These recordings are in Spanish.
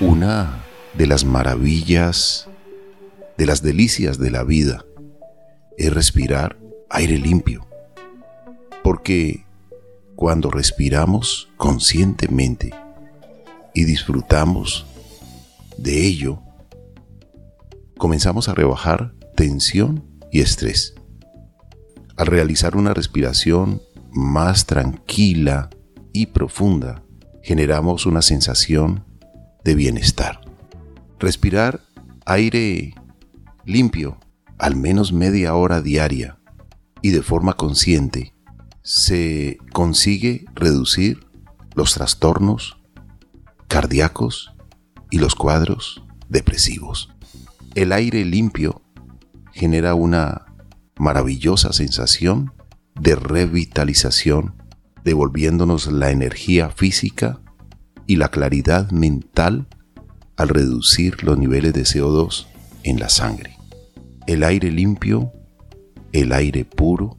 Una de las maravillas, de las delicias de la vida, es respirar aire limpio. Porque cuando respiramos conscientemente y disfrutamos de ello, comenzamos a rebajar tensión y estrés. Al realizar una respiración más tranquila y profunda, generamos una sensación de bienestar. Respirar aire limpio al menos media hora diaria y de forma consciente se consigue reducir los trastornos cardíacos y los cuadros depresivos. El aire limpio genera una maravillosa sensación de revitalización, devolviéndonos la energía física y la claridad mental al reducir los niveles de CO2 en la sangre. El aire limpio, el aire puro,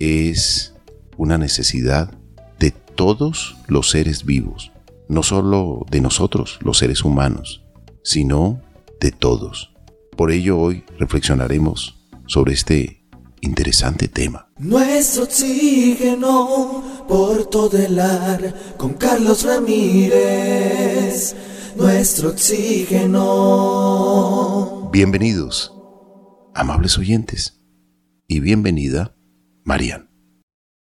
es una necesidad de todos los seres vivos, no solo de nosotros, los seres humanos, sino de todos. Por ello hoy reflexionaremos sobre este interesante tema. Nuestro por todo el ar con Carlos Ramírez. Nuestro oxígeno. Bienvenidos, amables oyentes, y bienvenida, Marian.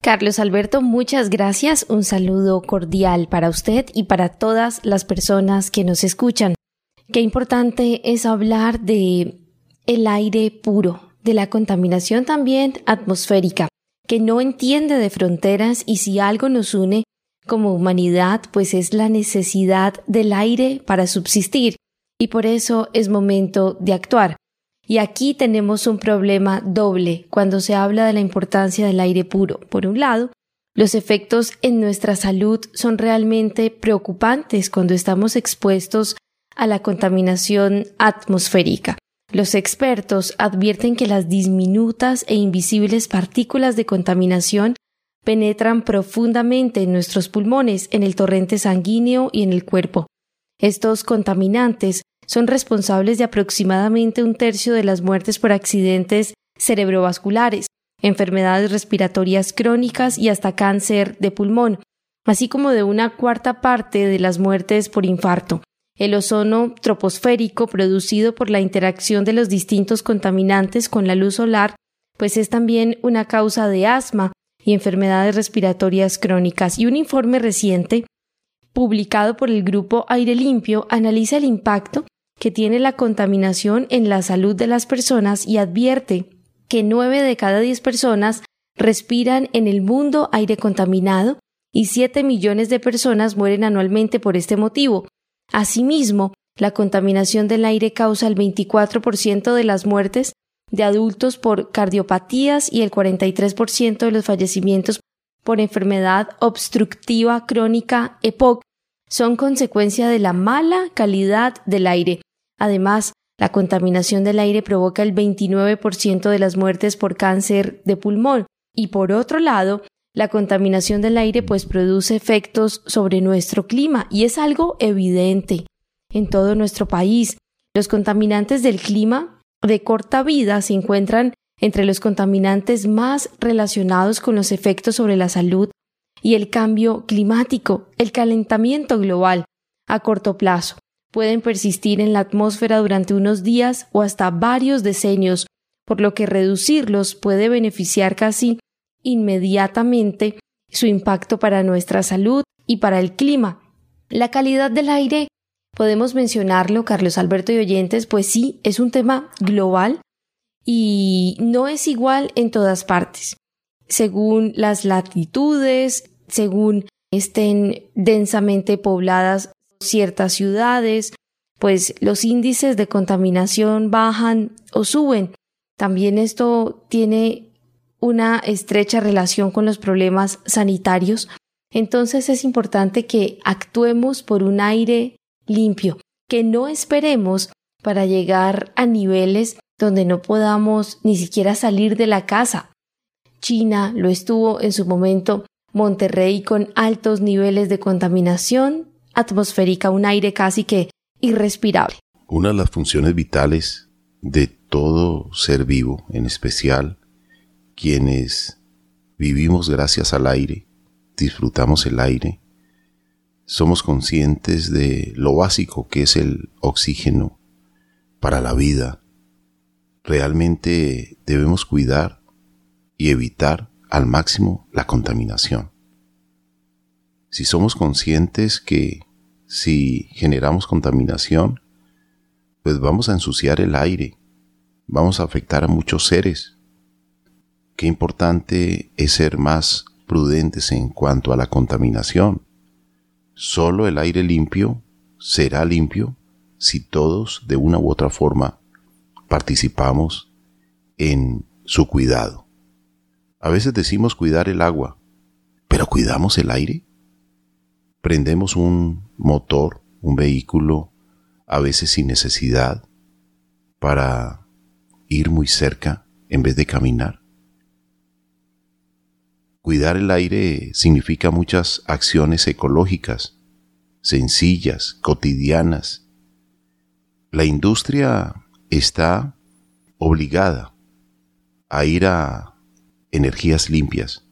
Carlos Alberto, muchas gracias. Un saludo cordial para usted y para todas las personas que nos escuchan. Qué importante es hablar de el aire puro, de la contaminación también atmosférica, que no entiende de fronteras y si algo nos une como humanidad, pues es la necesidad del aire para subsistir y por eso es momento de actuar. Y aquí tenemos un problema doble cuando se habla de la importancia del aire puro. Por un lado, los efectos en nuestra salud son realmente preocupantes cuando estamos expuestos a la contaminación atmosférica. Los expertos advierten que las diminutas e invisibles partículas de contaminación penetran profundamente en nuestros pulmones, en el torrente sanguíneo y en el cuerpo. Estos contaminantes son responsables de aproximadamente un tercio de las muertes por accidentes cerebrovasculares, enfermedades respiratorias crónicas y hasta cáncer de pulmón, así como de una cuarta parte de las muertes por infarto. El ozono troposférico producido por la interacción de los distintos contaminantes con la luz solar, pues es también una causa de asma y enfermedades respiratorias crónicas. Y un informe reciente, publicado por el grupo Aire Limpio, analiza el impacto que tiene la contaminación en la salud de las personas y advierte que nueve de cada diez personas respiran en el mundo aire contaminado y siete millones de personas mueren anualmente por este motivo. Asimismo, la contaminación del aire causa el 24% de las muertes de adultos por cardiopatías y el 43% de los fallecimientos por enfermedad obstructiva crónica EPOC son consecuencia de la mala calidad del aire. Además, la contaminación del aire provoca el 29% de las muertes por cáncer de pulmón. Y por otro lado, la contaminación del aire pues produce efectos sobre nuestro clima y es algo evidente en todo nuestro país. Los contaminantes del clima de corta vida se encuentran entre los contaminantes más relacionados con los efectos sobre la salud y el cambio climático, el calentamiento global a corto plazo. Pueden persistir en la atmósfera durante unos días o hasta varios decenios, por lo que reducirlos puede beneficiar casi inmediatamente su impacto para nuestra salud y para el clima. La calidad del aire, podemos mencionarlo, Carlos Alberto y oyentes, pues sí, es un tema global y no es igual en todas partes. Según las latitudes, según estén densamente pobladas ciertas ciudades, pues los índices de contaminación bajan o suben. También esto tiene una estrecha relación con los problemas sanitarios, entonces es importante que actuemos por un aire limpio, que no esperemos para llegar a niveles donde no podamos ni siquiera salir de la casa. China lo estuvo en su momento, Monterrey con altos niveles de contaminación, atmosférica, un aire casi que irrespirable. Una de las funciones vitales de todo ser vivo, en especial quienes vivimos gracias al aire, disfrutamos el aire, somos conscientes de lo básico que es el oxígeno para la vida. Realmente debemos cuidar y evitar al máximo la contaminación. Si somos conscientes que si generamos contaminación, pues vamos a ensuciar el aire, vamos a afectar a muchos seres. Qué importante es ser más prudentes en cuanto a la contaminación. Solo el aire limpio será limpio si todos de una u otra forma participamos en su cuidado. A veces decimos cuidar el agua, pero ¿cuidamos el aire? Prendemos un motor, un vehículo, a veces sin necesidad, para ir muy cerca en vez de caminar. Cuidar el aire significa muchas acciones ecológicas, sencillas, cotidianas. La industria está obligada a ir a energías limpias.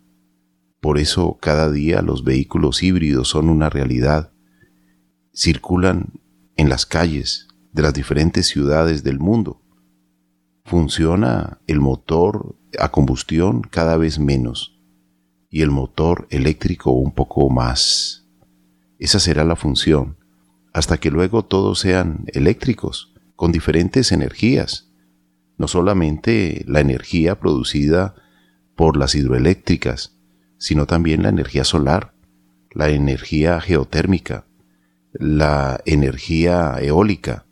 Por eso cada día los vehículos híbridos son una realidad. Circulan en las calles de las diferentes ciudades del mundo. Funciona el motor a combustión cada vez menos y el motor eléctrico un poco más. Esa será la función, hasta que luego todos sean eléctricos, con diferentes energías. No solamente la energía producida por las hidroeléctricas, sino también la energía solar, la energía geotérmica, la energía eólica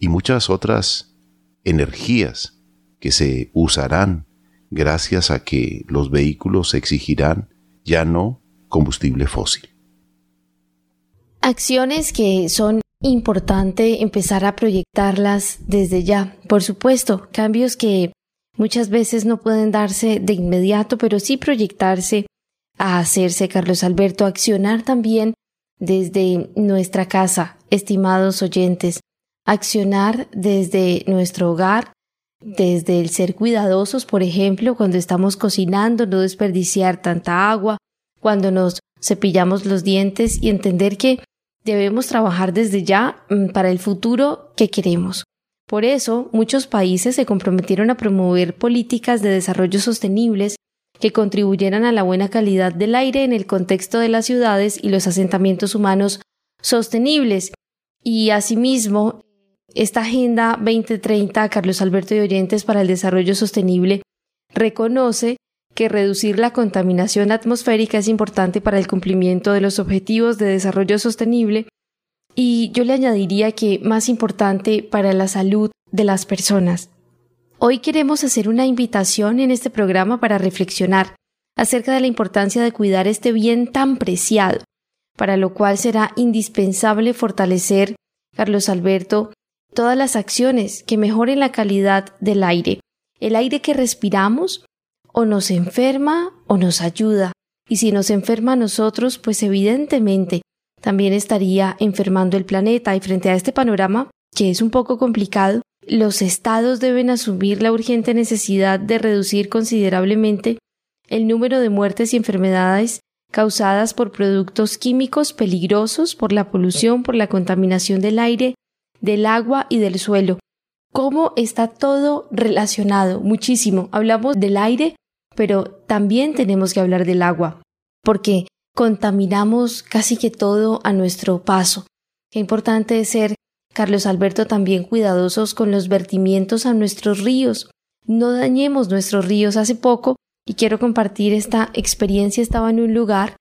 y muchas otras energías que se usarán gracias a que los vehículos exigirán ya no combustible fósil. Acciones que son importante empezar a proyectarlas desde ya. Por supuesto, cambios que Muchas veces no pueden darse de inmediato, pero sí proyectarse a hacerse, Carlos Alberto, accionar también desde nuestra casa, estimados oyentes, accionar desde nuestro hogar, desde el ser cuidadosos, por ejemplo, cuando estamos cocinando, no desperdiciar tanta agua, cuando nos cepillamos los dientes y entender que debemos trabajar desde ya mm, para el futuro que queremos. Por eso, muchos países se comprometieron a promover políticas de desarrollo sostenibles que contribuyeran a la buena calidad del aire en el contexto de las ciudades y los asentamientos humanos sostenibles. Y asimismo, esta Agenda 2030, Carlos Alberto de Oyentes para el Desarrollo Sostenible, reconoce que reducir la contaminación atmosférica es importante para el cumplimiento de los objetivos de desarrollo sostenible y yo le añadiría que más importante para la salud de las personas. Hoy queremos hacer una invitación en este programa para reflexionar acerca de la importancia de cuidar este bien tan preciado, para lo cual será indispensable fortalecer, Carlos Alberto, todas las acciones que mejoren la calidad del aire. El aire que respiramos o nos enferma o nos ayuda. Y si nos enferma a nosotros, pues evidentemente también estaría enfermando el planeta y frente a este panorama, que es un poco complicado, los estados deben asumir la urgente necesidad de reducir considerablemente el número de muertes y enfermedades causadas por productos químicos peligrosos, por la polución, por la contaminación del aire, del agua y del suelo. ¿Cómo está todo relacionado? Muchísimo. Hablamos del aire, pero también tenemos que hablar del agua, porque contaminamos casi que todo a nuestro paso. Qué importante es ser, Carlos Alberto, también cuidadosos con los vertimientos a nuestros ríos. No dañemos nuestros ríos. Hace poco, y quiero compartir esta experiencia, estaba en un lugar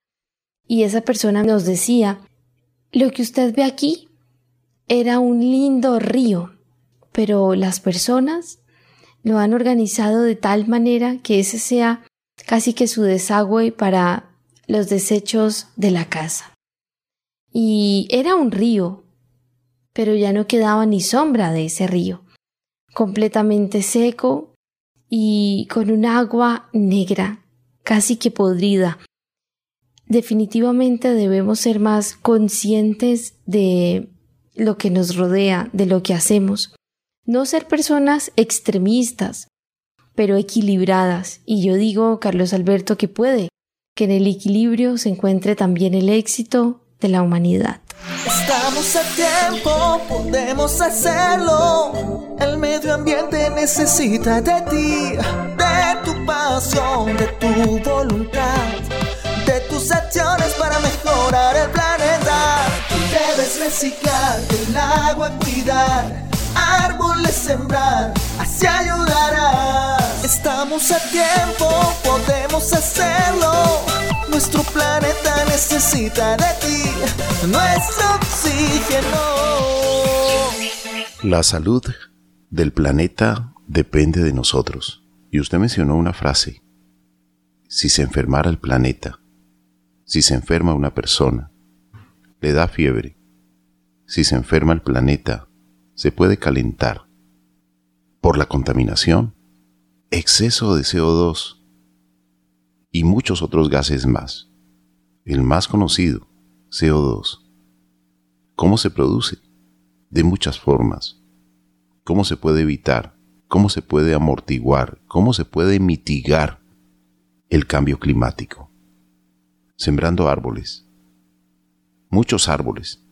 y esa persona nos decía, lo que usted ve aquí era un lindo río, pero las personas lo han organizado de tal manera que ese sea casi que su desagüe para los desechos de la casa. Y era un río, pero ya no quedaba ni sombra de ese río, completamente seco y con un agua negra, casi que podrida. definitivamente debemos ser más conscientes de lo que nos rodea, de lo que hacemos. No ser personas extremistas, pero equilibradas. Y yo digo, Carlos Alberto, que puede, que en el equilibrio se encuentre también el éxito de la humanidad. Estamos a tiempo, podemos hacerlo. El medio ambiente necesita de ti, de tu pasión, de tu voluntad, de tus acciones para mejorar el planeta. Reciclar, el agua cuidar, árboles sembrar, así ayudarás. Estamos a tiempo, podemos hacerlo. Nuestro planeta necesita de ti, nuestro oxígeno. La salud del planeta depende de nosotros. Y usted mencionó una frase. Si se enfermara el planeta, si se enferma una persona, le da fiebre. Si se enferma el planeta, se puede calentar por la contaminación, exceso de CO2 y muchos otros gases más. El más conocido, CO2. ¿Cómo se produce? De muchas formas. ¿Cómo se puede evitar? ¿Cómo se puede amortiguar? ¿Cómo se puede mitigar el cambio climático? Sembrando árboles. Muchos árboles.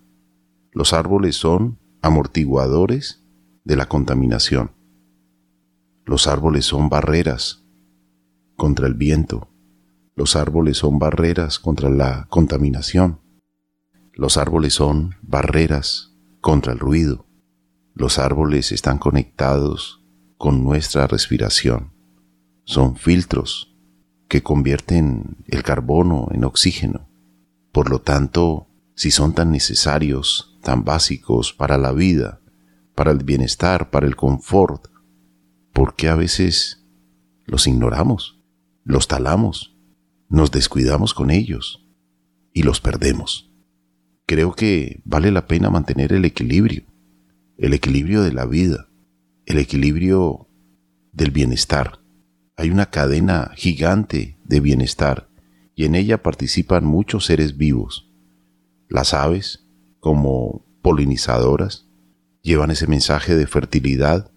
Los árboles son amortiguadores de la contaminación. Los árboles son barreras contra el viento, los árboles son barreras contra la contaminación. Los árboles son barreras contra el ruido. Los árboles están conectados con nuestra respiración. Son filtros que convierten el carbono en oxígeno. Por lo tanto, si son tan necesarios, tan básicos para la vida, para el bienestar, para el confort, ¿por qué a veces los ignoramos, los talamos? nos descuidamos con ellos y los perdemos. Creo que vale la pena mantener el equilibrio, el equilibrio de la vida, el equilibrio del bienestar. Hay una cadena gigante de bienestar y en ella participan muchos seres vivos. Las aves, como polinizadoras, llevan ese mensaje de fertilidad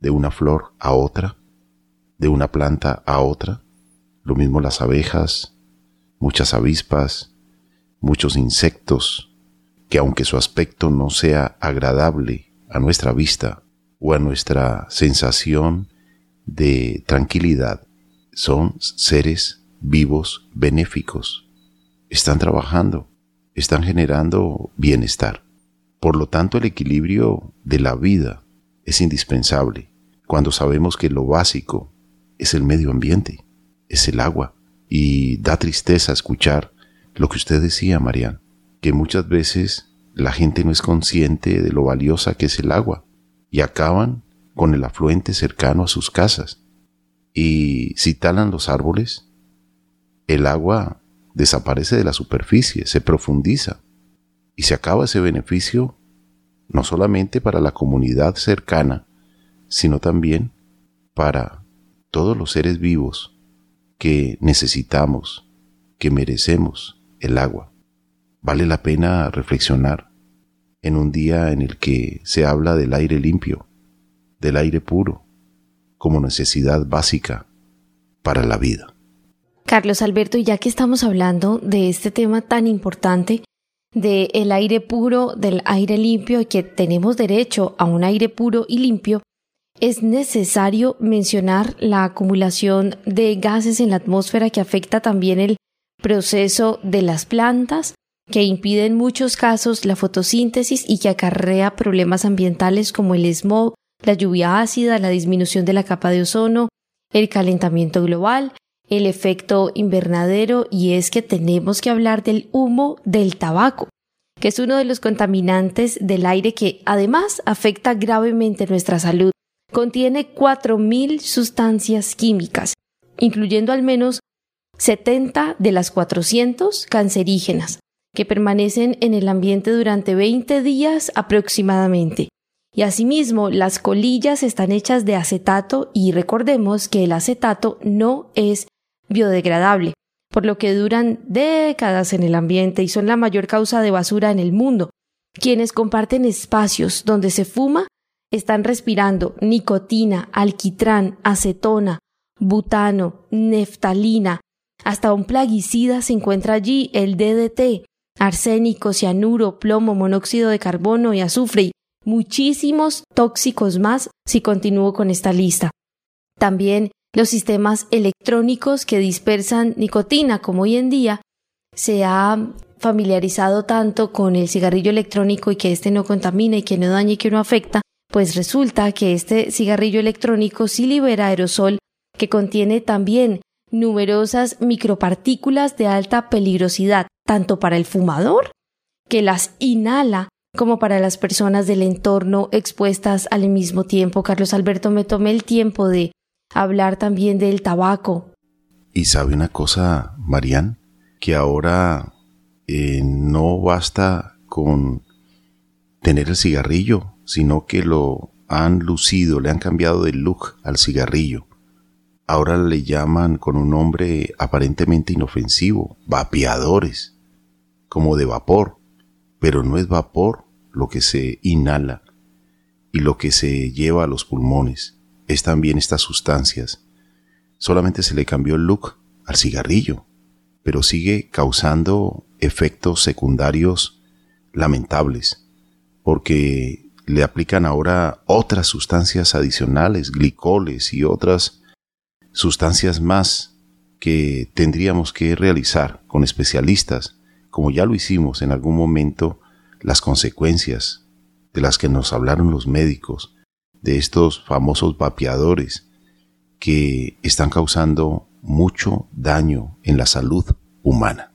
de una flor a otra, de una planta a otra, lo mismo las abejas, muchas avispas, muchos insectos, que aunque su aspecto no sea agradable a nuestra vista o a nuestra sensación de tranquilidad, son seres vivos benéficos. Están trabajando, están generando bienestar. Por lo tanto, el equilibrio de la vida es indispensable cuando sabemos que lo básico es el medio ambiente es el agua. Y da tristeza escuchar lo que usted decía, Marian, que muchas veces la gente no es consciente de lo valiosa que es el agua y acaban con el afluente cercano a sus casas. Y si talan los árboles, el agua desaparece de la superficie, se profundiza y se acaba ese beneficio no solamente para la comunidad cercana, sino también para todos los seres vivos que necesitamos, que merecemos el agua. Vale la pena reflexionar en un día en el que se habla del aire limpio, del aire puro, como necesidad básica para la vida. Carlos Alberto, ya que estamos hablando de este tema tan importante, del el aire puro, del aire limpio y que tenemos derecho a un aire puro y limpio, es necesario mencionar la acumulación de gases en la atmósfera que afecta también el proceso de las plantas, que impide en muchos casos la fotosíntesis y que acarrea problemas ambientales como el smog, la lluvia ácida, la disminución de la capa de ozono, el calentamiento global, el efecto invernadero y es que tenemos que hablar del humo del tabaco, que es uno de los contaminantes del aire que además afecta gravemente nuestra salud contiene 4.000 sustancias químicas, incluyendo al menos 70 de las 400 cancerígenas, que permanecen en el ambiente durante 20 días aproximadamente. Y asimismo, las colillas están hechas de acetato y recordemos que el acetato no es biodegradable, por lo que duran décadas en el ambiente y son la mayor causa de basura en el mundo. Quienes comparten espacios donde se fuma están respirando nicotina, alquitrán, acetona, butano, neftalina. Hasta un plaguicida se encuentra allí, el DDT, arsénico, cianuro, plomo, monóxido de carbono y azufre y muchísimos tóxicos más si continúo con esta lista. También los sistemas electrónicos que dispersan nicotina, como hoy en día se ha familiarizado tanto con el cigarrillo electrónico y que éste no contamina y que no daña y que no afecta, pues resulta que este cigarrillo electrónico sí libera aerosol que contiene también numerosas micropartículas de alta peligrosidad, tanto para el fumador, que las inhala, como para las personas del entorno expuestas al mismo tiempo. Carlos Alberto, me tomé el tiempo de hablar también del tabaco. Y sabe una cosa, Marían, que ahora eh, no basta con tener el cigarrillo, sino que lo han lucido, le han cambiado de look al cigarrillo. Ahora le llaman con un nombre aparentemente inofensivo, vapeadores, como de vapor, pero no es vapor lo que se inhala y lo que se lleva a los pulmones, es también estas sustancias. Solamente se le cambió el look al cigarrillo, pero sigue causando efectos secundarios lamentables, porque le aplican ahora otras sustancias adicionales, glicoles y otras sustancias más que tendríamos que realizar con especialistas, como ya lo hicimos en algún momento, las consecuencias de las que nos hablaron los médicos, de estos famosos vapeadores que están causando mucho daño en la salud humana.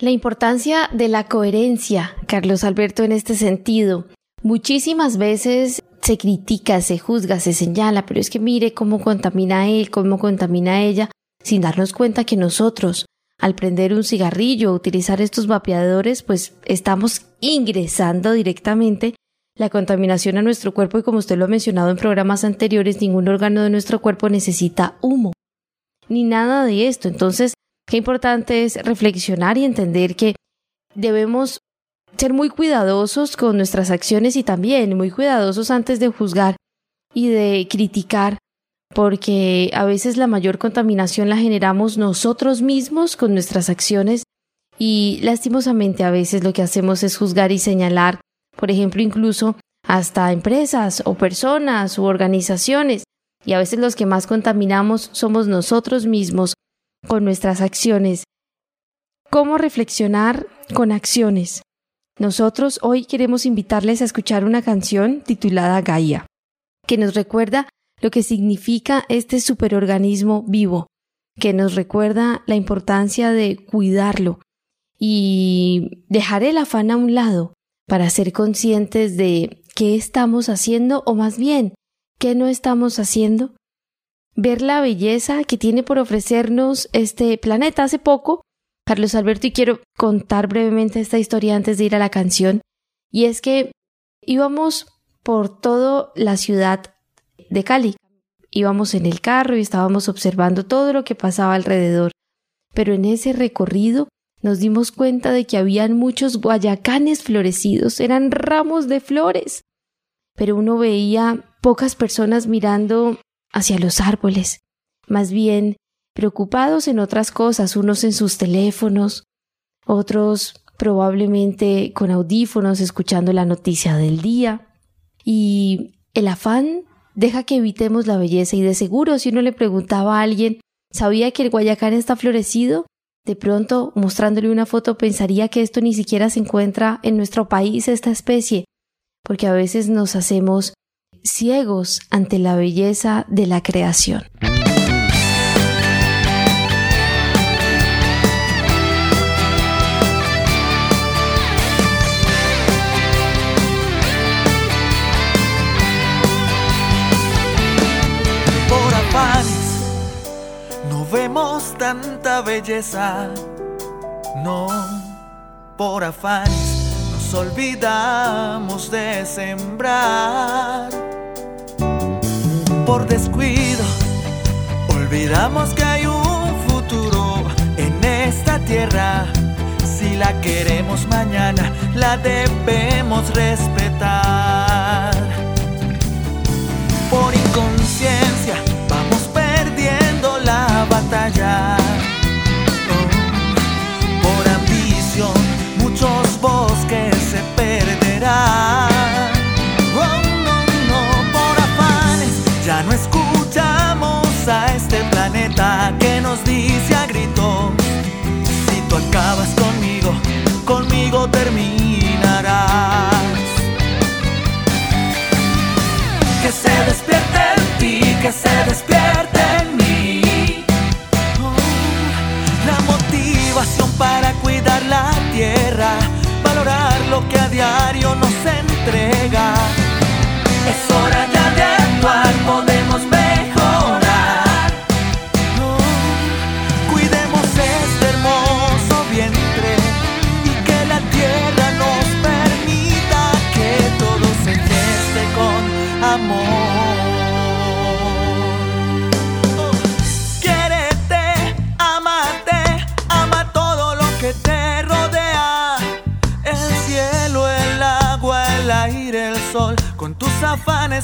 La importancia de la coherencia, Carlos Alberto, en este sentido. Muchísimas veces se critica, se juzga, se señala, pero es que mire cómo contamina él, cómo contamina ella, sin darnos cuenta que nosotros, al prender un cigarrillo o utilizar estos vapeadores, pues estamos ingresando directamente la contaminación a nuestro cuerpo y como usted lo ha mencionado en programas anteriores, ningún órgano de nuestro cuerpo necesita humo, ni nada de esto. Entonces, Qué importante es reflexionar y entender que debemos ser muy cuidadosos con nuestras acciones y también muy cuidadosos antes de juzgar y de criticar, porque a veces la mayor contaminación la generamos nosotros mismos con nuestras acciones y lastimosamente a veces lo que hacemos es juzgar y señalar, por ejemplo, incluso hasta empresas o personas u organizaciones, y a veces los que más contaminamos somos nosotros mismos con nuestras acciones. ¿Cómo reflexionar con acciones? Nosotros hoy queremos invitarles a escuchar una canción titulada Gaia, que nos recuerda lo que significa este superorganismo vivo, que nos recuerda la importancia de cuidarlo y dejar el afán a un lado para ser conscientes de qué estamos haciendo o más bien qué no estamos haciendo ver la belleza que tiene por ofrecernos este planeta. Hace poco, Carlos Alberto, y quiero contar brevemente esta historia antes de ir a la canción, y es que íbamos por toda la ciudad de Cali. Íbamos en el carro y estábamos observando todo lo que pasaba alrededor. Pero en ese recorrido nos dimos cuenta de que habían muchos guayacanes florecidos, eran ramos de flores. Pero uno veía pocas personas mirando hacia los árboles, más bien preocupados en otras cosas, unos en sus teléfonos, otros probablemente con audífonos escuchando la noticia del día. Y el afán deja que evitemos la belleza y de seguro si uno le preguntaba a alguien, ¿sabía que el guayacán está florecido? De pronto, mostrándole una foto, pensaría que esto ni siquiera se encuentra en nuestro país, esta especie, porque a veces nos hacemos ciegos ante la belleza de la creación. Tanta belleza, no, por afanes nos olvidamos de sembrar por descuido. Olvidamos que hay un futuro en tierra, si la queremos mañana, la debemos respetar. La diario nos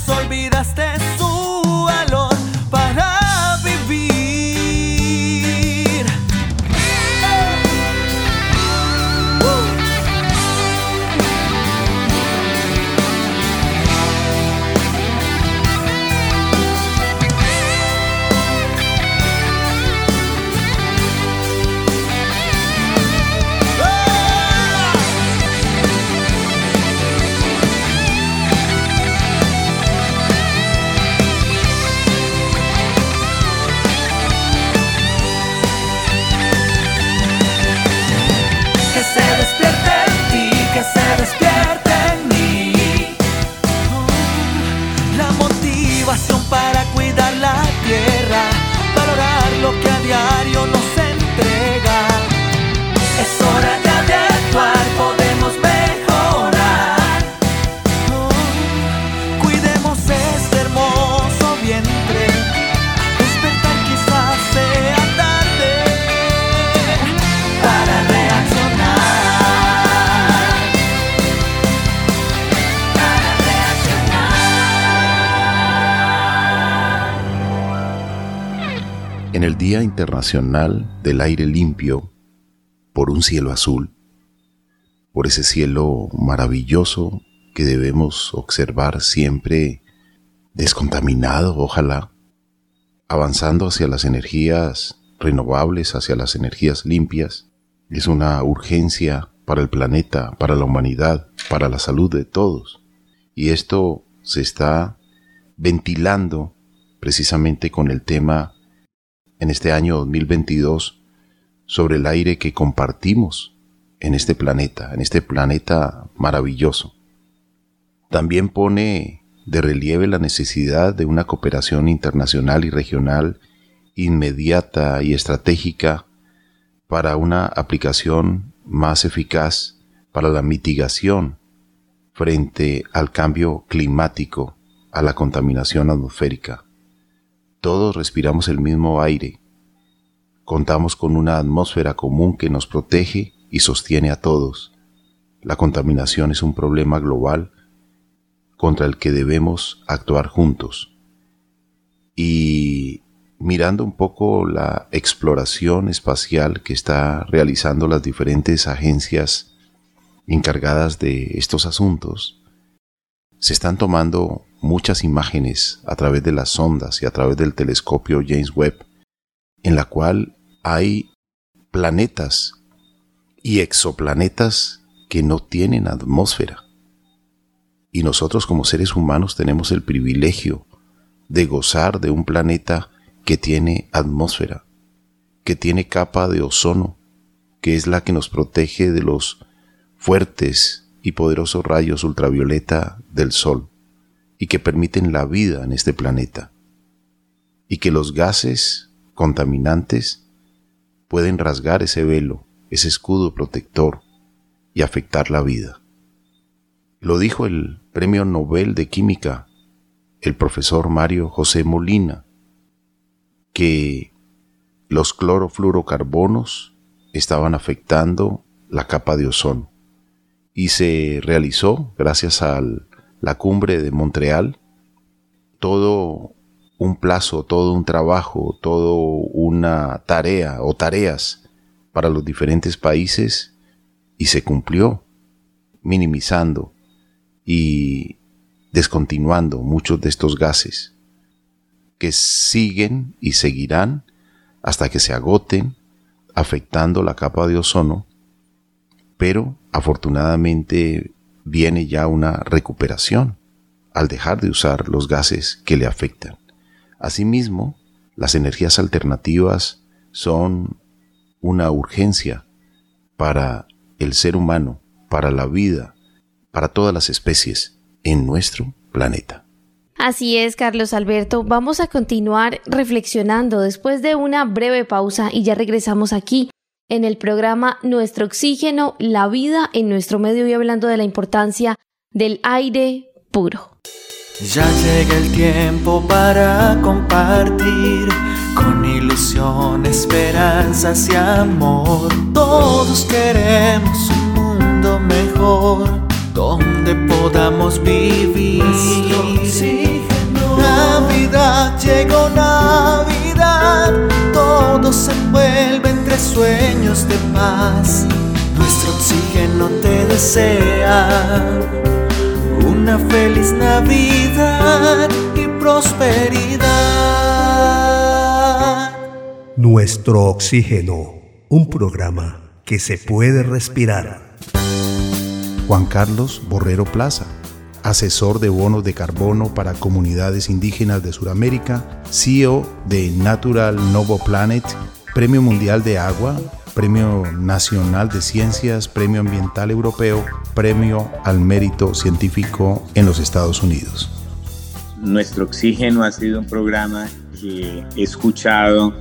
olvidaste Internacional del Aire Limpio, por un cielo azul, por ese cielo maravilloso que debemos observar siempre descontaminado, ojalá, avanzando hacia las energías renovables, hacia las energías limpias, es una urgencia para el planeta, para la humanidad, para la salud de todos. Y esto se está ventilando precisamente con el tema en este año 2022 sobre el aire que compartimos en este planeta, en este planeta maravilloso. También pone de relieve la necesidad de una cooperación internacional y regional inmediata y estratégica para una aplicación más eficaz para la mitigación frente al cambio climático, a la contaminación atmosférica. Todos respiramos el mismo aire. Contamos con una atmósfera común que nos protege y sostiene a todos. La contaminación es un problema global contra el que debemos actuar juntos. Y mirando un poco la exploración espacial que está realizando las diferentes agencias encargadas de estos asuntos, se están tomando muchas imágenes a través de las sondas y a través del telescopio James Webb, en la cual hay planetas y exoplanetas que no tienen atmósfera. Y nosotros como seres humanos tenemos el privilegio de gozar de un planeta que tiene atmósfera, que tiene capa de ozono, que es la que nos protege de los fuertes y poderosos rayos ultravioleta del Sol y que permiten la vida en este planeta, y que los gases contaminantes pueden rasgar ese velo, ese escudo protector y afectar la vida. Lo dijo el Premio Nobel de Química, el profesor Mario José Molina, que los clorofluorocarbonos estaban afectando la capa de ozono. Y se realizó, gracias a la cumbre de Montreal, todo un plazo, todo un trabajo, todo una tarea o tareas para los diferentes países y se cumplió, minimizando y descontinuando muchos de estos gases que siguen y seguirán hasta que se agoten, afectando la capa de ozono, pero afortunadamente viene ya una recuperación al dejar de usar los gases que le afectan. Asimismo, las energías alternativas son una urgencia para el ser humano, para la vida, para todas las especies en nuestro planeta. Así es, Carlos Alberto. Vamos a continuar reflexionando después de una breve pausa y ya regresamos aquí en el programa Nuestro Oxígeno, la vida en nuestro medio y hablando de la importancia del aire puro. Ya llega el tiempo para compartir con ilusión, esperanzas y amor. Todos queremos un mundo mejor donde podamos vivir. Navidad llegó Navidad, todo se envuelve entre sueños de paz. Nuestro oxígeno te desea una feliz Navidad y prosperidad. Nuestro oxígeno, un programa que se puede respirar. Juan Carlos Borrero Plaza, asesor de bonos de carbono para comunidades indígenas de Sudamérica, CEO de Natural Novo Planet, Premio Mundial de Agua, Premio Nacional de Ciencias, Premio Ambiental Europeo, Premio al Mérito Científico en los Estados Unidos. Nuestro Oxígeno ha sido un programa que he escuchado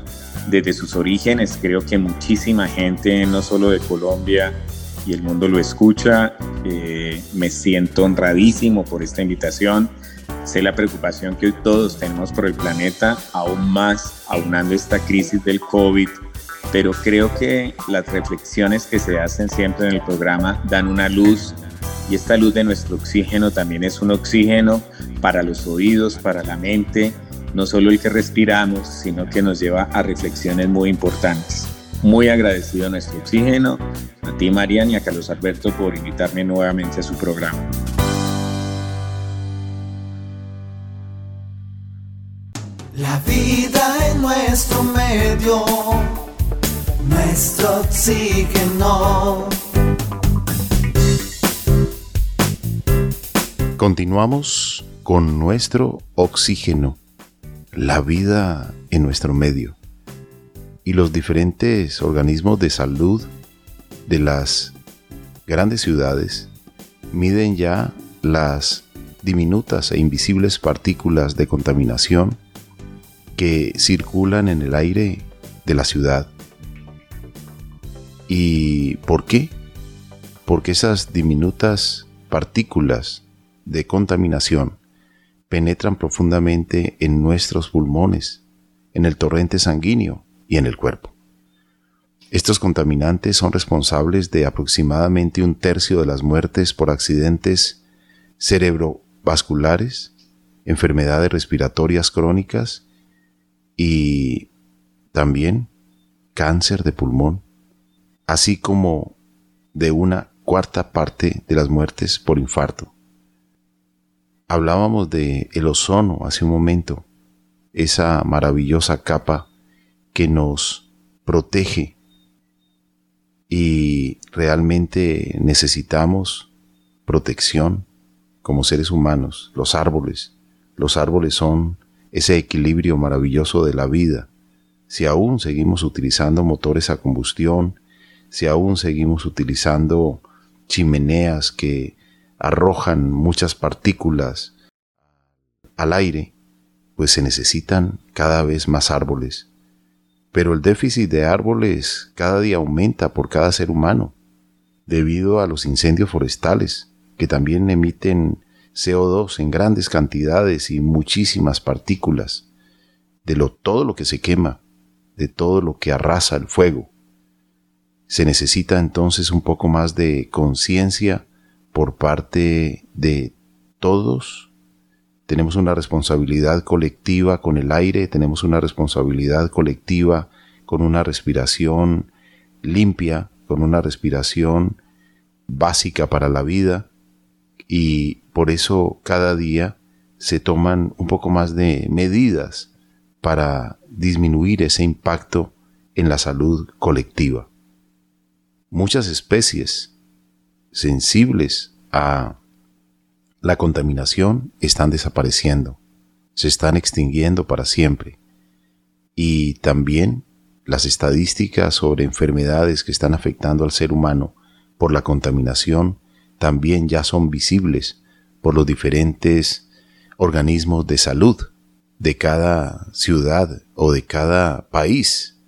desde sus orígenes. Creo que muchísima gente, no solo de Colombia, y el mundo lo escucha. Eh, me siento honradísimo por esta invitación. Sé la preocupación que hoy todos tenemos por el planeta, aún más aunando esta crisis del COVID, pero creo que las reflexiones que se hacen siempre en el programa dan una luz y esta luz de nuestro oxígeno también es un oxígeno para los oídos, para la mente, no solo el que respiramos, sino que nos lleva a reflexiones muy importantes. Muy agradecido a nuestro oxígeno, a ti Marian y a Carlos Alberto por invitarme nuevamente a su programa. La vida en nuestro medio, nuestro oxígeno. Continuamos con nuestro oxígeno, la vida en nuestro medio y los diferentes organismos de salud de las grandes ciudades miden ya las diminutas e invisibles partículas de contaminación que circulan en el aire de la ciudad. ¿Y por qué? Porque esas diminutas partículas de contaminación penetran profundamente en nuestros pulmones, en el torrente sanguíneo, y en el cuerpo. Estos contaminantes son responsables de aproximadamente un tercio de las muertes por accidentes cerebrovasculares, enfermedades respiratorias crónicas y también cáncer de pulmón, así como de una cuarta parte de las muertes por infarto. Hablábamos de el ozono hace un momento, esa maravillosa capa que nos protege y realmente necesitamos protección como seres humanos. Los árboles, los árboles son ese equilibrio maravilloso de la vida. Si aún seguimos utilizando motores a combustión, si aún seguimos utilizando chimeneas que arrojan muchas partículas al aire, pues se necesitan cada vez más árboles pero el déficit de árboles cada día aumenta por cada ser humano, debido a los incendios forestales, que también emiten CO2 en grandes cantidades y muchísimas partículas, de lo, todo lo que se quema, de todo lo que arrasa el fuego. Se necesita entonces un poco más de conciencia por parte de todos. Tenemos una responsabilidad colectiva con el aire, tenemos una responsabilidad colectiva con una respiración limpia, con una respiración básica para la vida y por eso cada día se toman un poco más de medidas para disminuir ese impacto en la salud colectiva. Muchas especies sensibles a la contaminación están desapareciendo, se están extinguiendo para siempre. Y también las estadísticas sobre enfermedades que están afectando al ser humano por la contaminación también ya son visibles por los diferentes organismos de salud de cada ciudad o de cada país.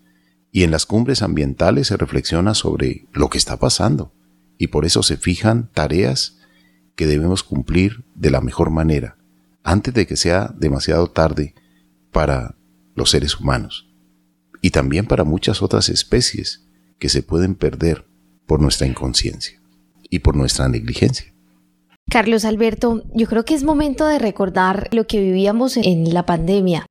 Y en las cumbres ambientales se reflexiona sobre lo que está pasando y por eso se fijan tareas que debemos cumplir de la mejor manera, antes de que sea demasiado tarde para los seres humanos y también para muchas otras especies que se pueden perder por nuestra inconsciencia y por nuestra negligencia. Carlos Alberto, yo creo que es momento de recordar lo que vivíamos en la pandemia.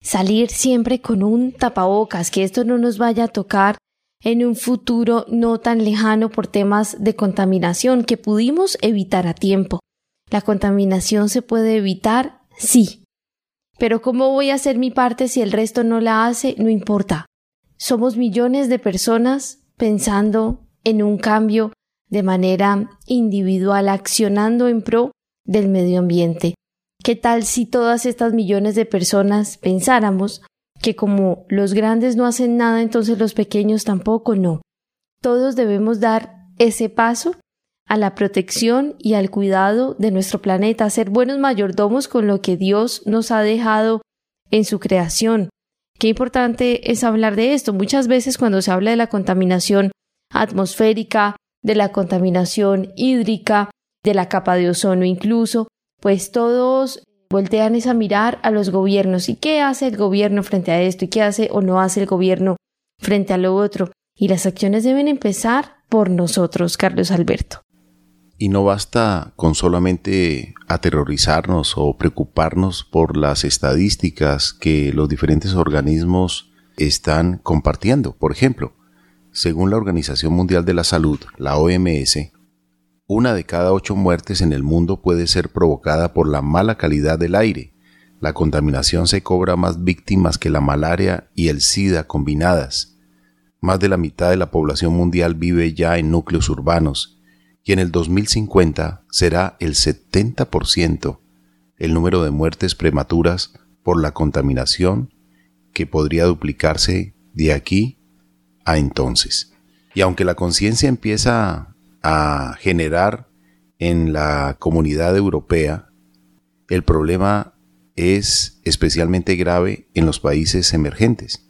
Salir siempre con un tapabocas, que esto no nos vaya a tocar en un futuro no tan lejano por temas de contaminación que pudimos evitar a tiempo. ¿La contaminación se puede evitar? Sí. Pero ¿cómo voy a hacer mi parte si el resto no la hace? No importa. Somos millones de personas pensando en un cambio de manera individual, accionando en pro del medio ambiente. ¿Qué tal si todas estas millones de personas pensáramos que como los grandes no hacen nada, entonces los pequeños tampoco, no. Todos debemos dar ese paso a la protección y al cuidado de nuestro planeta, ser buenos mayordomos con lo que Dios nos ha dejado en su creación. Qué importante es hablar de esto. Muchas veces cuando se habla de la contaminación atmosférica, de la contaminación hídrica, de la capa de ozono incluso, pues todos voltean es a mirar a los gobiernos y qué hace el gobierno frente a esto y qué hace o no hace el gobierno frente a lo otro. Y las acciones deben empezar por nosotros, Carlos Alberto. Y no basta con solamente aterrorizarnos o preocuparnos por las estadísticas que los diferentes organismos están compartiendo. Por ejemplo, según la Organización Mundial de la Salud, la OMS, una de cada ocho muertes en el mundo puede ser provocada por la mala calidad del aire. La contaminación se cobra más víctimas que la malaria y el SIDA combinadas. Más de la mitad de la población mundial vive ya en núcleos urbanos y en el 2050 será el 70% el número de muertes prematuras por la contaminación que podría duplicarse de aquí a entonces. Y aunque la conciencia empieza a generar en la comunidad europea, el problema es especialmente grave en los países emergentes.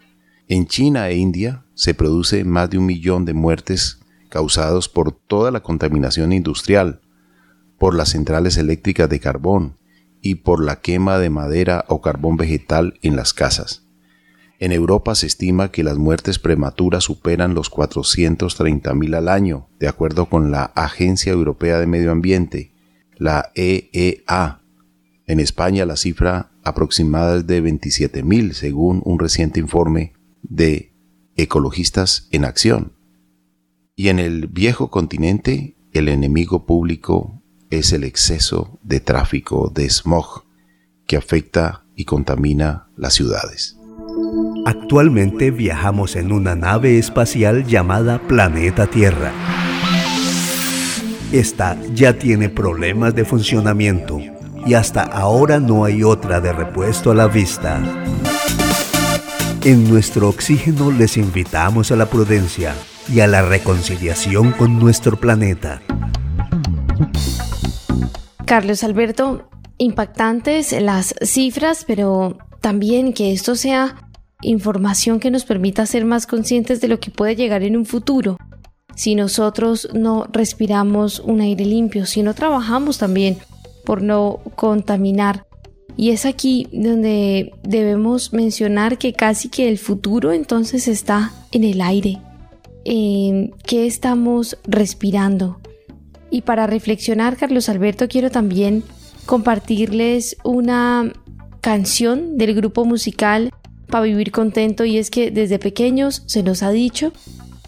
En China e India se produce más de un millón de muertes causados por toda la contaminación industrial, por las centrales eléctricas de carbón y por la quema de madera o carbón vegetal en las casas. En Europa se estima que las muertes prematuras superan los 430.000 al año, de acuerdo con la Agencia Europea de Medio Ambiente, la EEA. En España la cifra aproximada es de 27.000, según un reciente informe de Ecologistas en Acción. Y en el viejo continente, el enemigo público es el exceso de tráfico de smog que afecta y contamina las ciudades. Actualmente viajamos en una nave espacial llamada Planeta Tierra. Esta ya tiene problemas de funcionamiento y hasta ahora no hay otra de repuesto a la vista. En nuestro oxígeno les invitamos a la prudencia y a la reconciliación con nuestro planeta. Carlos Alberto, impactantes las cifras, pero también que esto sea información que nos permita ser más conscientes de lo que puede llegar en un futuro. Si nosotros no respiramos un aire limpio, si no trabajamos también por no contaminar. Y es aquí donde debemos mencionar que casi que el futuro entonces está en el aire. eh, qué estamos respirando. Y para reflexionar, Carlos Alberto, quiero también compartirles una canción del grupo musical para vivir contento y es que desde pequeños se nos ha dicho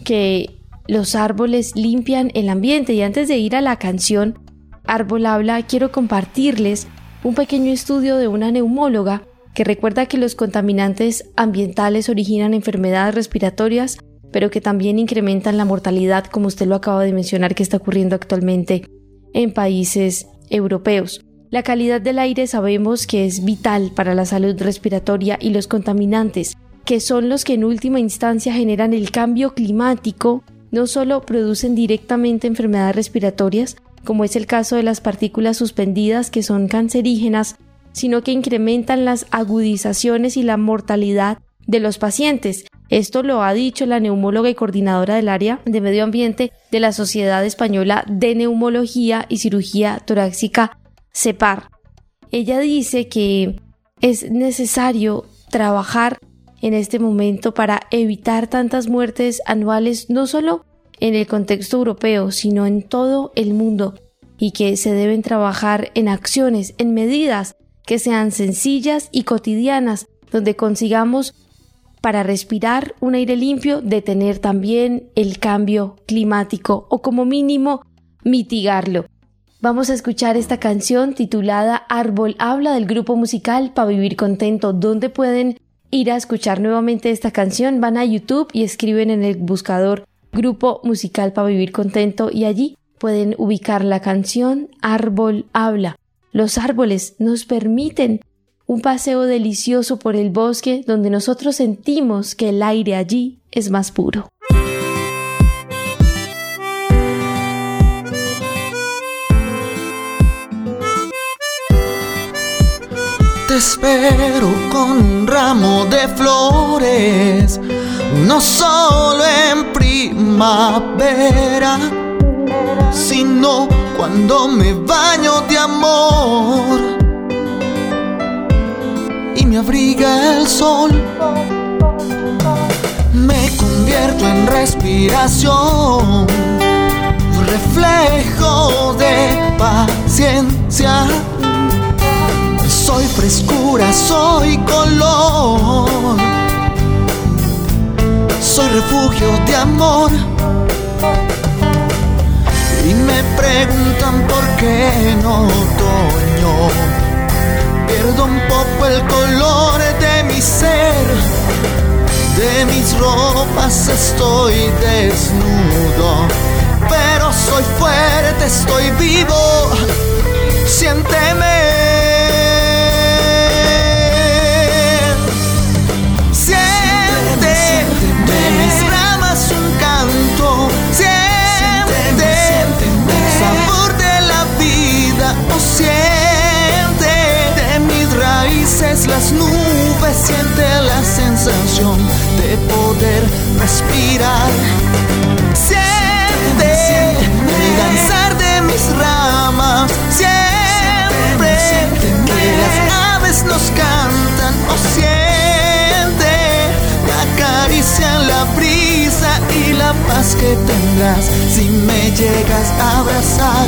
que los árboles limpian el ambiente y antes de ir a la canción Árbol habla quiero compartirles un pequeño estudio de una neumóloga que recuerda que los contaminantes ambientales originan enfermedades respiratorias pero que también incrementan la mortalidad como usted lo acaba de mencionar que está ocurriendo actualmente en países europeos. La calidad del aire sabemos que es vital para la salud respiratoria y los contaminantes, que son los que en última instancia generan el cambio climático, no solo producen directamente enfermedades respiratorias, como es el caso de las partículas suspendidas que son cancerígenas, sino que incrementan las agudizaciones y la mortalidad de los pacientes. Esto lo ha dicho la neumóloga y coordinadora del área de medio ambiente de la Sociedad Española de Neumología y Cirugía Torácica SEPAR. Ella dice que es necesario trabajar en este momento para evitar tantas muertes anuales, no solo en el contexto europeo, sino en todo el mundo, y que se deben trabajar en acciones, en medidas que sean sencillas y cotidianas, donde consigamos para respirar un aire limpio detener también el cambio climático o como mínimo mitigarlo. Vamos a escuchar esta canción titulada Árbol habla del grupo musical para vivir contento. ¿Dónde pueden ir a escuchar nuevamente esta canción? Van a YouTube y escriben en el buscador Grupo Musical para Vivir Contento y allí pueden ubicar la canción Árbol habla. Los árboles nos permiten un paseo delicioso por el bosque donde nosotros sentimos que el aire allí es más puro. Espero con un ramo de flores, no solo en primavera, sino cuando me baño de amor y me abriga el sol. Me convierto en respiración, reflejo de paciencia frescura, soy color. Soy refugio de amor. Y me preguntan por qué en otoño pierdo un poco el color de mi ser. De mis ropas estoy desnudo, pero soy fuerte, estoy vivo. Siénteme. Las nubes siente la sensación de poder respirar. Siente el danzar de mis ramas. Siempre que las aves nos cantan. O siente la caricia la brisa y la paz que tendrás si me llegas a abrazar.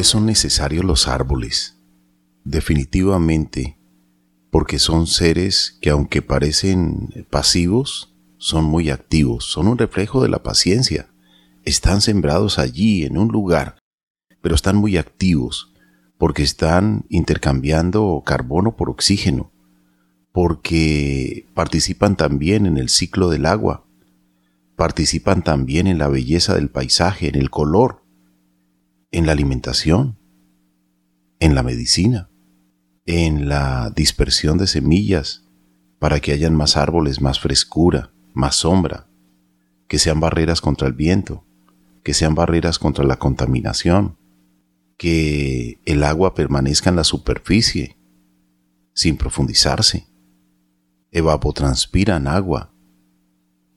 qué son necesarios los árboles? Definitivamente, porque son seres que aunque parecen pasivos, son muy activos, son un reflejo de la paciencia. Están sembrados allí, en un lugar, pero están muy activos porque están intercambiando carbono por oxígeno, porque participan también en el ciclo del agua, participan también en la belleza del paisaje, en el color, en la alimentación, en la medicina, en la dispersión de semillas, para que hayan más árboles, más frescura, más sombra, que sean barreras contra el viento, que sean barreras contra la contaminación, que el agua permanezca en la superficie sin profundizarse. Evapotranspiran agua,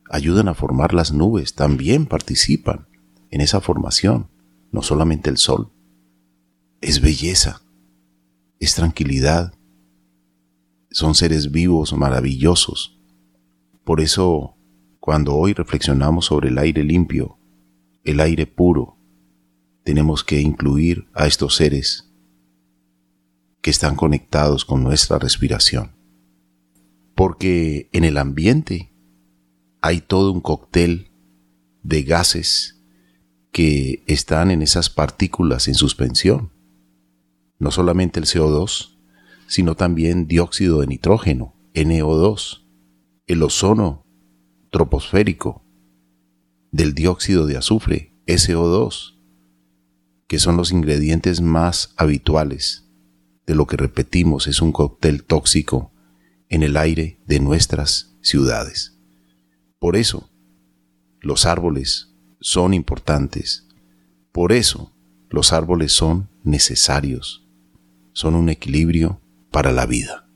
ayudan a formar las nubes, también participan en esa formación, no solamente el sol. Es belleza, es tranquilidad, son seres vivos maravillosos. Por eso, cuando hoy reflexionamos sobre el aire limpio, el aire puro, tenemos que incluir a estos seres que están conectados con nuestra respiración. Porque en el ambiente hay todo un cóctel de gases que están en esas partículas en suspensión. No solamente el CO2, sino también dióxido de nitrógeno, NO2, el ozono troposférico, del dióxido de azufre, SO2, que son los ingredientes más habituales de lo que repetimos es un cóctel tóxico en el aire de nuestras ciudades. Por eso, los árboles son importantes. Por eso, los árboles son necesarios. Son un equilibrio para la vida.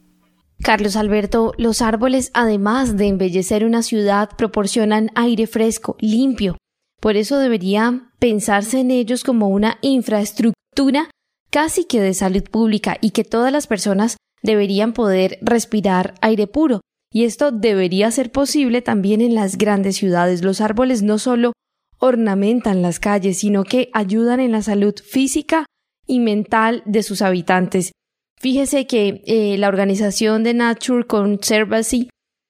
Carlos Alberto, los árboles, además de embellecer una ciudad, proporcionan aire fresco, limpio, por eso debería pensarse en ellos como una infraestructura casi que de salud pública y que todas las personas deberían poder respirar aire puro. Y esto debería ser posible también en las grandes ciudades. Los árboles no solo ornamentan las calles, sino que ayudan en la salud física y mental de sus habitantes. Fíjese que eh, la organización de Nature Conservancy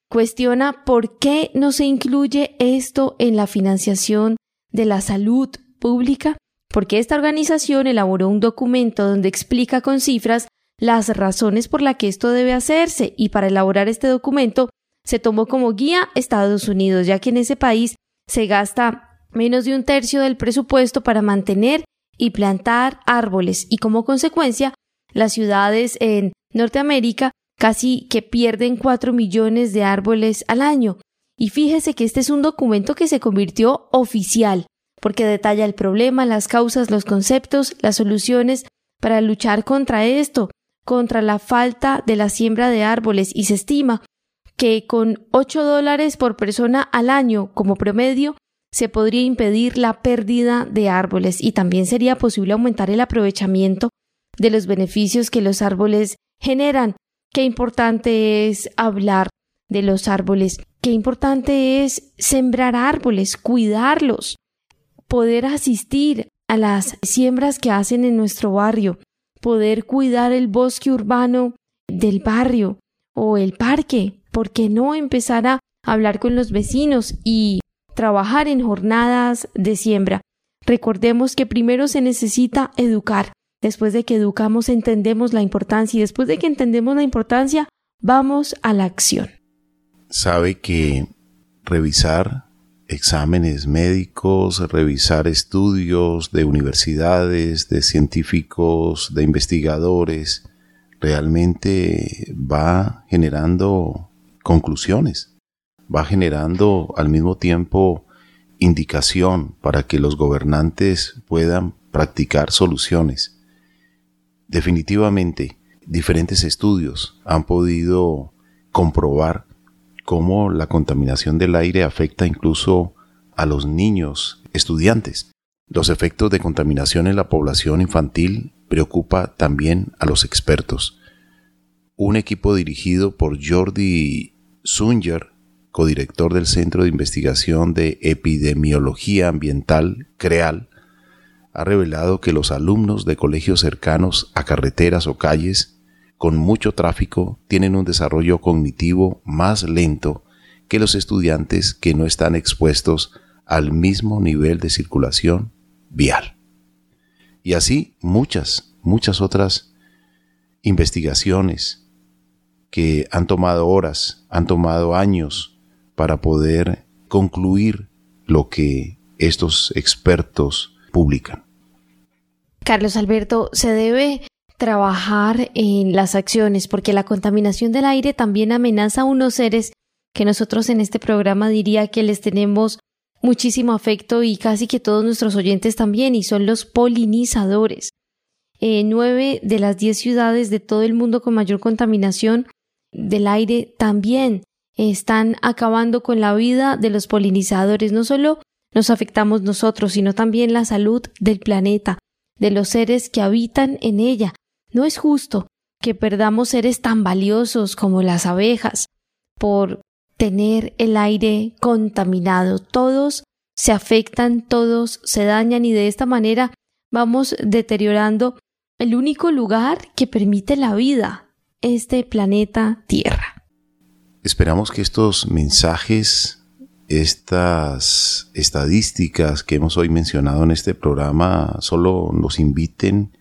cuestiona por qué no se incluye esto en la financiación de la salud pública, porque esta organización elaboró un documento donde explica con cifras las razones por las que esto debe hacerse y para elaborar este documento se tomó como guía Estados Unidos, ya que en ese país se gasta menos de un tercio del presupuesto para mantener y plantar árboles y como consecuencia las ciudades en Norteamérica casi que pierden 4 millones de árboles al año. Y fíjese que este es un documento que se convirtió oficial, porque detalla el problema, las causas, los conceptos, las soluciones para luchar contra esto, contra la falta de la siembra de árboles, y se estima que con 8 dólares por persona al año como promedio se podría impedir la pérdida de árboles y también sería posible aumentar el aprovechamiento de los beneficios que los árboles generan. Qué importante es hablar de los árboles, qué importante es sembrar árboles, cuidarlos, poder asistir a las siembras que hacen en nuestro barrio, poder cuidar el bosque urbano del barrio o el parque, ¿por qué no empezar a hablar con los vecinos y trabajar en jornadas de siembra? Recordemos que primero se necesita educar, Después de que educamos, entendemos la importancia y después de que entendemos la importancia, vamos a la acción. Sabe que revisar exámenes médicos, revisar estudios de universidades, de científicos, de investigadores, realmente va generando conclusiones, va generando al mismo tiempo indicación para que los gobernantes puedan practicar soluciones. Definitivamente, diferentes estudios han podido comprobar cómo la contaminación del aire afecta incluso a los niños estudiantes. Los efectos de contaminación en la población infantil preocupa también a los expertos. Un equipo dirigido por Jordi Sunger, codirector del Centro de Investigación de Epidemiología Ambiental, CREAL, ha revelado que los alumnos de colegios cercanos a carreteras o calles con mucho tráfico tienen un desarrollo cognitivo más lento que los estudiantes que no están expuestos al mismo nivel de circulación vial. Y así muchas, muchas otras investigaciones que han tomado horas, han tomado años para poder concluir lo que estos expertos publican. Carlos Alberto, se debe trabajar en las acciones, porque la contaminación del aire también amenaza a unos seres que nosotros en este programa diría que les tenemos muchísimo afecto y casi que todos nuestros oyentes también, y son los polinizadores. Eh, nueve de las diez ciudades de todo el mundo con mayor contaminación del aire también están acabando con la vida de los polinizadores. No solo nos afectamos nosotros, sino también la salud del planeta, de los seres que habitan en ella. No es justo que perdamos seres tan valiosos como las abejas por tener el aire contaminado. Todos se afectan, todos se dañan y de esta manera vamos deteriorando el único lugar que permite la vida, este planeta Tierra. Esperamos que estos mensajes, estas estadísticas que hemos hoy mencionado en este programa, solo nos inviten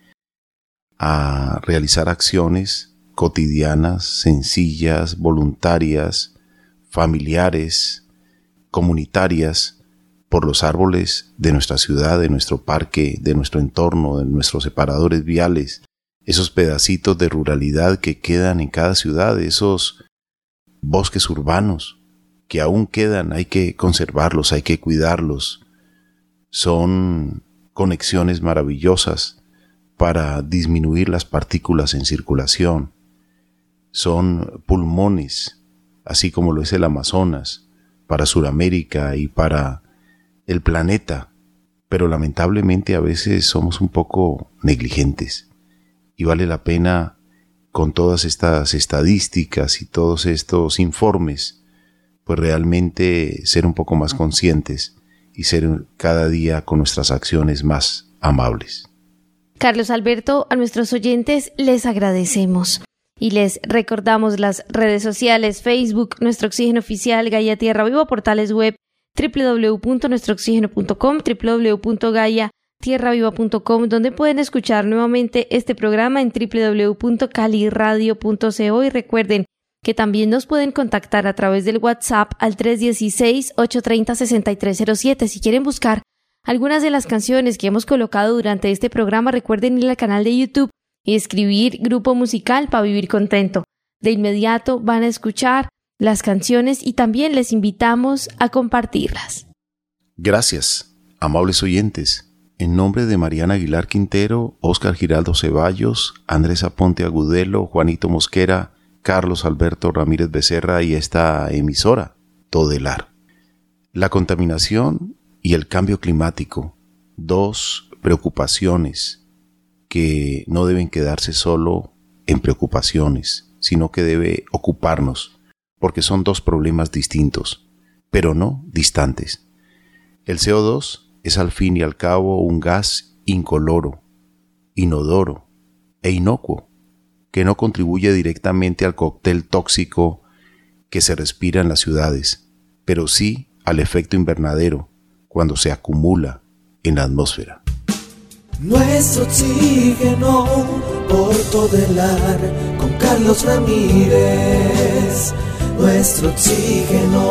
a realizar acciones cotidianas, sencillas, voluntarias, familiares, comunitarias, por los árboles de nuestra ciudad, de nuestro parque, de nuestro entorno, de nuestros separadores viales, esos pedacitos de ruralidad que quedan en cada ciudad, esos bosques urbanos que aún quedan, hay que conservarlos, hay que cuidarlos. Son conexiones maravillosas para disminuir las partículas en circulación. Son pulmones, así como lo es el Amazonas, para Sudamérica y para el planeta, pero lamentablemente a veces somos un poco negligentes y vale la pena con todas estas estadísticas y todos estos informes, pues realmente ser un poco más conscientes y ser cada día con nuestras acciones más amables. Carlos Alberto, a nuestros oyentes les agradecemos. Y les recordamos las redes sociales, Facebook, Nuestro Oxígeno Oficial, Gaia Tierra Viva, portales web www.nuestrooxígeno.com, www.gaiatierraviva.com, donde pueden escuchar nuevamente este programa en www.caliradio.co y recuerden que también nos pueden contactar a través del WhatsApp al 316-830-6307 si quieren buscar algunas de las canciones que hemos colocado durante este programa, recuerden ir al canal de YouTube y escribir Grupo Musical para Vivir Contento. De inmediato van a escuchar las canciones y también les invitamos a compartirlas. Gracias, amables oyentes. En nombre de Mariana Aguilar Quintero, Óscar Giraldo Ceballos, Andrés Aponte Agudelo, Juanito Mosquera, Carlos Alberto Ramírez Becerra y esta emisora, Todelar. La contaminación y el cambio climático, dos preocupaciones que no deben quedarse solo en preocupaciones, sino que debe ocuparnos, porque son dos problemas distintos, pero no distantes. El CO2 es al fin y al cabo un gas incoloro, inodoro e inocuo, que no contribuye directamente al cóctel tóxico que se respira en las ciudades, pero sí al efecto invernadero cuando se acumula en la atmósfera. Nuestro oxígeno por todelar con Carlos Ramírez. Nuestro oxígeno.